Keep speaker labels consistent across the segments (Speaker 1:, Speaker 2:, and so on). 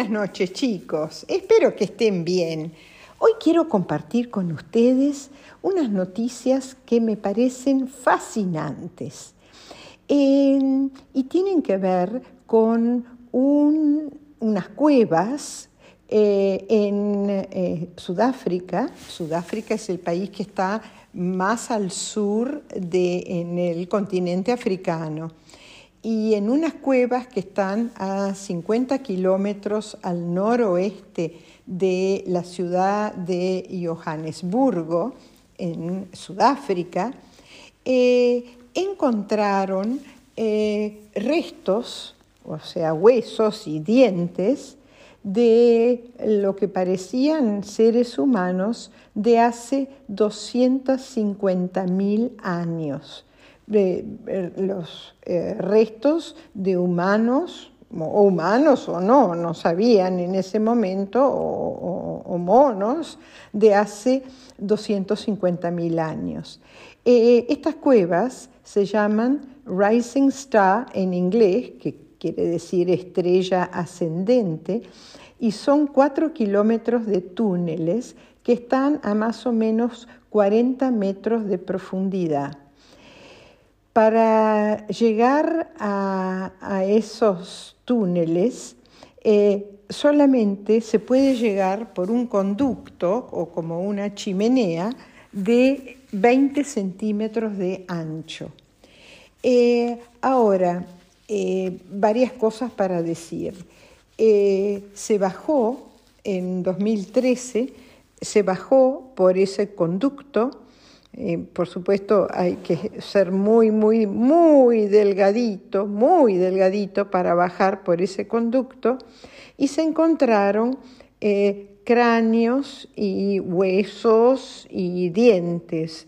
Speaker 1: Buenas noches chicos, espero que estén bien. Hoy quiero compartir con ustedes unas noticias que me parecen fascinantes y tienen que ver con unas cuevas eh, en eh, Sudáfrica. Sudáfrica es el país que está más al sur de, en el continente africano y en unas cuevas que están a 50 kilómetros al noroeste de la ciudad de Johannesburgo, en Sudáfrica, eh, encontraron eh, restos, o sea, huesos y dientes de lo que parecían seres humanos de hace 250.000 años eh, los eh, restos de humanos, o humanos o no, no sabían en ese momento, o, monos de hace 250.000 años. Eh, estas cuevas se llaman Rising Star en inglés, que quiere decir estrella ascendente, y son cuatro kilómetros de túneles que están a más o menos 40 metros de profundidad. Para llegar a, esos túneles, eh, solamente se puede llegar por un conducto o como una chimenea de 20 centímetros de ancho. Eh, ahora, eh, varias cosas para decir. se bajó en 2013, se bajó por ese conducto por supuesto, hay que ser muy, muy, muy delgadito, muy delgadito para bajar por ese conducto. Y se encontraron eh, cráneos y huesos y dientes.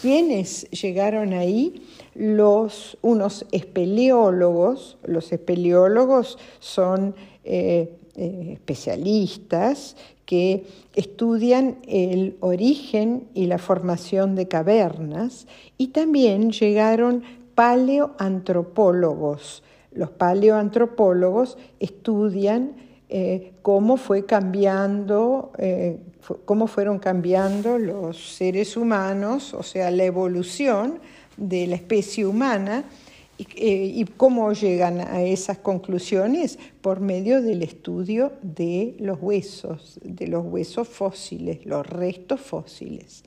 Speaker 1: ¿Quiénes llegaron ahí? Los, unos espeleólogos. Los espeleólogos son eh, eh, especialistas que estudian el origen y la formación de cavernas y también llegaron paleoantropólogos. Los paleoantropólogos estudian eh, cómo fue cambiando, eh, cómo fueron cambiando los seres humanos, o sea, la evolución de la especie humana eh, ¿Y cómo llegan a esas conclusiones? Por medio del estudio de los huesos, de los huesos fósiles, los restos fósiles.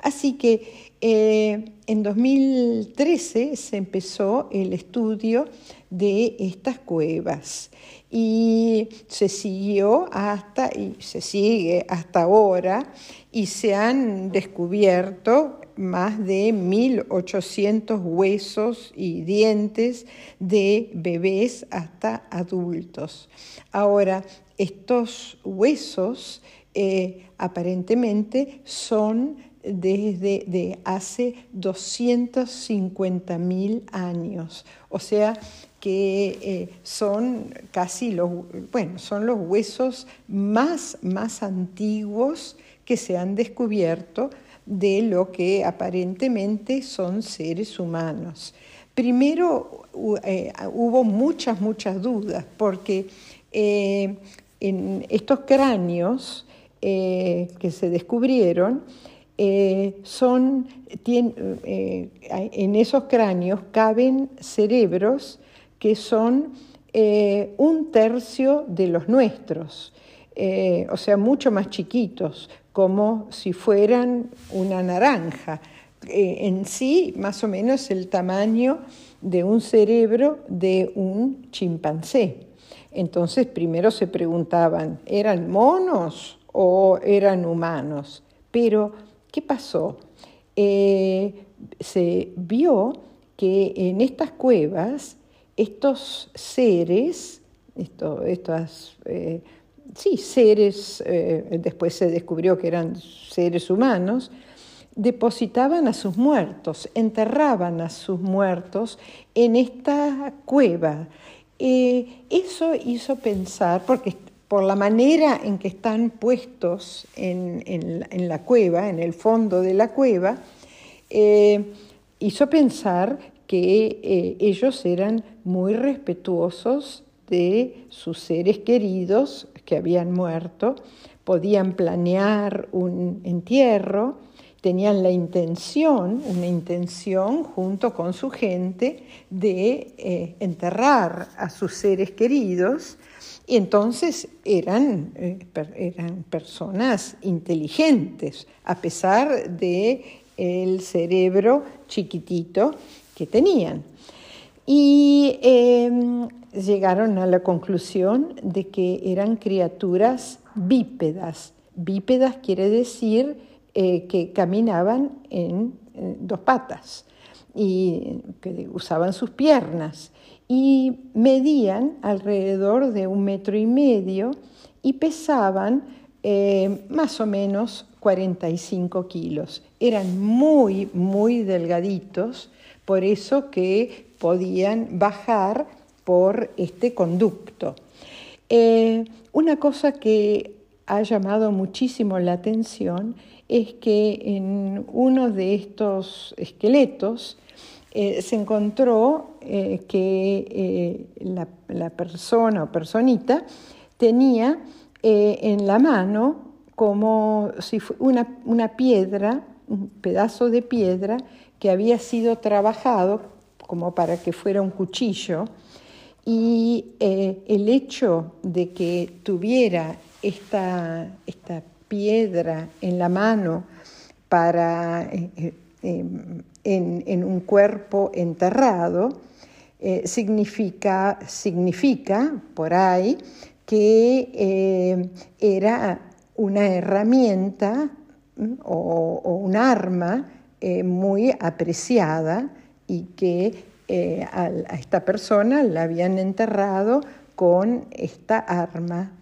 Speaker 1: Así que eh, en 2013 se empezó el estudio de estas cuevas y se siguió hasta y se sigue hasta ahora y se han descubierto más de 1.800 huesos y dientes de bebés hasta adultos. Ahora, estos huesos eh, aparentemente son desde de hace 250.000 años, o sea que eh, son casi los, bueno, son los huesos más, más antiguos que se han descubierto de lo que aparentemente son seres humanos. Primero eh, hubo muchas, muchas dudas, porque eh, en estos cráneos eh, que se descubrieron, son, en esos cráneos caben cerebros que son un tercio de los nuestros. O sea, mucho más chiquitos, como si fueran una naranja. Eh, en sí, más o menos el tamaño de un cerebro de un chimpancé. Entonces, primero se preguntaban, ¿eran monos o eran humanos? Pero, ¿qué pasó? Eh, se vio que en estas cuevas estos seres, estas eh, sí, seres, eh, después se descubrió que eran seres humanos, depositaban a sus muertos, enterraban a sus muertos en esta cueva. Eh, eso hizo pensar, porque por la manera en que están puestos en, la cueva, en el fondo de la cueva, eh, hizo pensar que ellos eran muy respetuosos de sus seres queridos que habían muerto, podían planear un entierro, tenían la intención, una intención junto con su gente de eh, enterrar a sus seres queridos. Y entonces eran, eh, eran personas inteligentes, a pesar de el cerebro chiquitito que tenían. Y em, llegaron a la conclusión de que eran criaturas bípedas. Bípedas quiere decir eh, que caminaban en, dos patas y que usaban sus piernas y medían alrededor de un metro y medio y pesaban eh, más o menos 45 kilos. Eran muy, muy delgaditos, por eso que podían bajar por este conducto. Eh, una cosa que ha llamado muchísimo la atención es que en uno de estos esqueletos eh, se encontró eh, que la, persona o personita tenía en la mano como si fuera una piedra, un pedazo de piedra que había sido trabajado como para que fuera un cuchillo y eh, el hecho de que tuviera esta, esta, piedra en la mano para, eh, eh, en, un cuerpo enterrado significa, significa por ahí que era una herramienta o, o un arma muy apreciada y que eh, a, esta persona la habían enterrado con esta arma.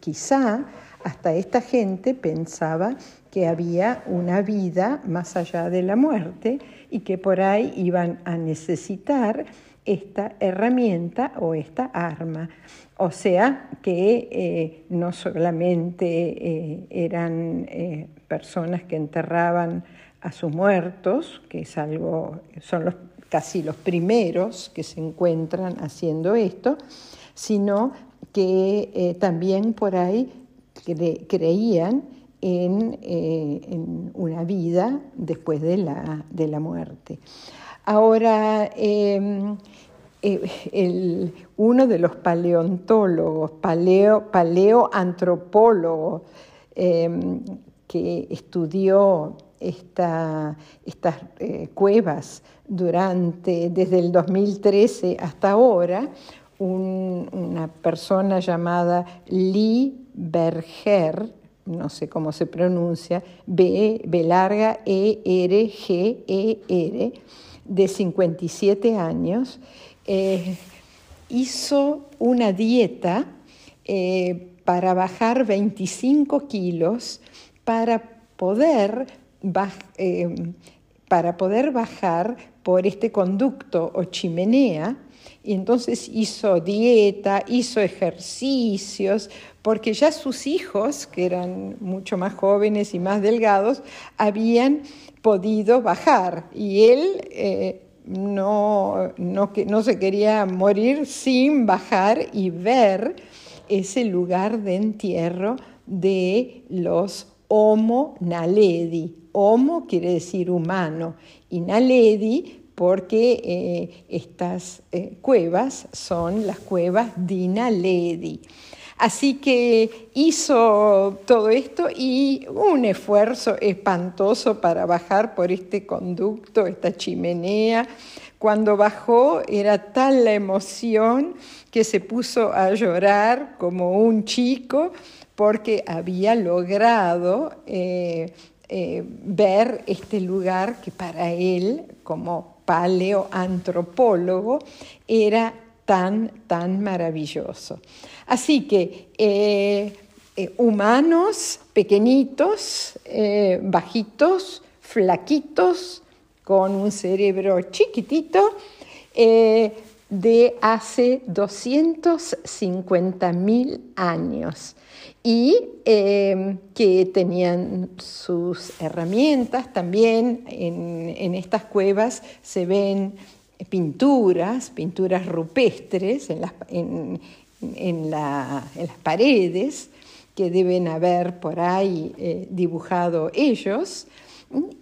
Speaker 1: Quizá hasta esta gente pensaba que había una vida más allá de la muerte y que por ahí iban a necesitar esta herramienta o esta arma. O sea que eh, no solamente eh, eran personas que enterraban a sus muertos, que es algo, son los casi los primeros que se encuentran haciendo esto, sino que eh, también por ahí creían en, eh, en, una vida después de la, de la muerte. Ahora, em, eh, uno de los paleontólogos, paleo, paleoantropólogos, em, que estudió estas cuevas durante, desde el 2013 hasta ahora, una persona llamada Lee Berger, no sé cómo se pronuncia, B, B larga E R G E R, de 57 años, eh, hizo una dieta eh, para bajar 25 kilos para poder, eh, para poder bajar por este conducto o chimenea, y entonces hizo dieta, hizo ejercicios, porque ya sus hijos, que eran mucho más jóvenes y más delgados, habían podido bajar y él eh, no, no, no se quería morir sin bajar y ver ese lugar de entierro de los Homo naledi. Homo quiere decir humano y Naledi porque eh, estas eh, cuevas son las cuevas de Naledi. Así que hizo todo esto y un esfuerzo espantoso para bajar por este conducto, esta chimenea. Cuando bajó era tal la emoción que se puso a llorar como un chico porque había logrado eh, eh, ver este lugar que para él, como paleoantropólogo, era tan, tan maravilloso. Así que eh, humanos pequeñitos, bajitos, flaquitos, con un cerebro chiquitito, de hace 250 mil años y em, que tenían sus herramientas también. En, estas cuevas se ven pinturas, pinturas rupestres en las, en, las paredes que deben haber por ahí eh, dibujado ellos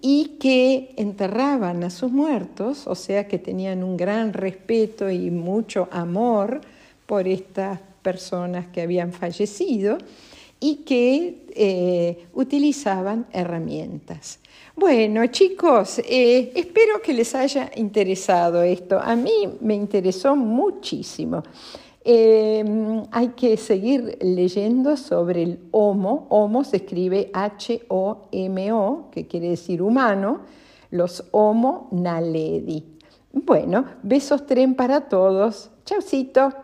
Speaker 1: y que enterraban a sus muertos, o sea que tenían un gran respeto y mucho amor por estas personas que habían fallecido y que eh, utilizaban herramientas. Bueno, chicos, eh, espero que les haya interesado esto. A mí me interesó muchísimo. Em, hay que seguir leyendo sobre el Homo. Homo se escribe H-O-M-O, que quiere decir humano, los Homo naledi. Bueno, besos tren para todos. Chaucito.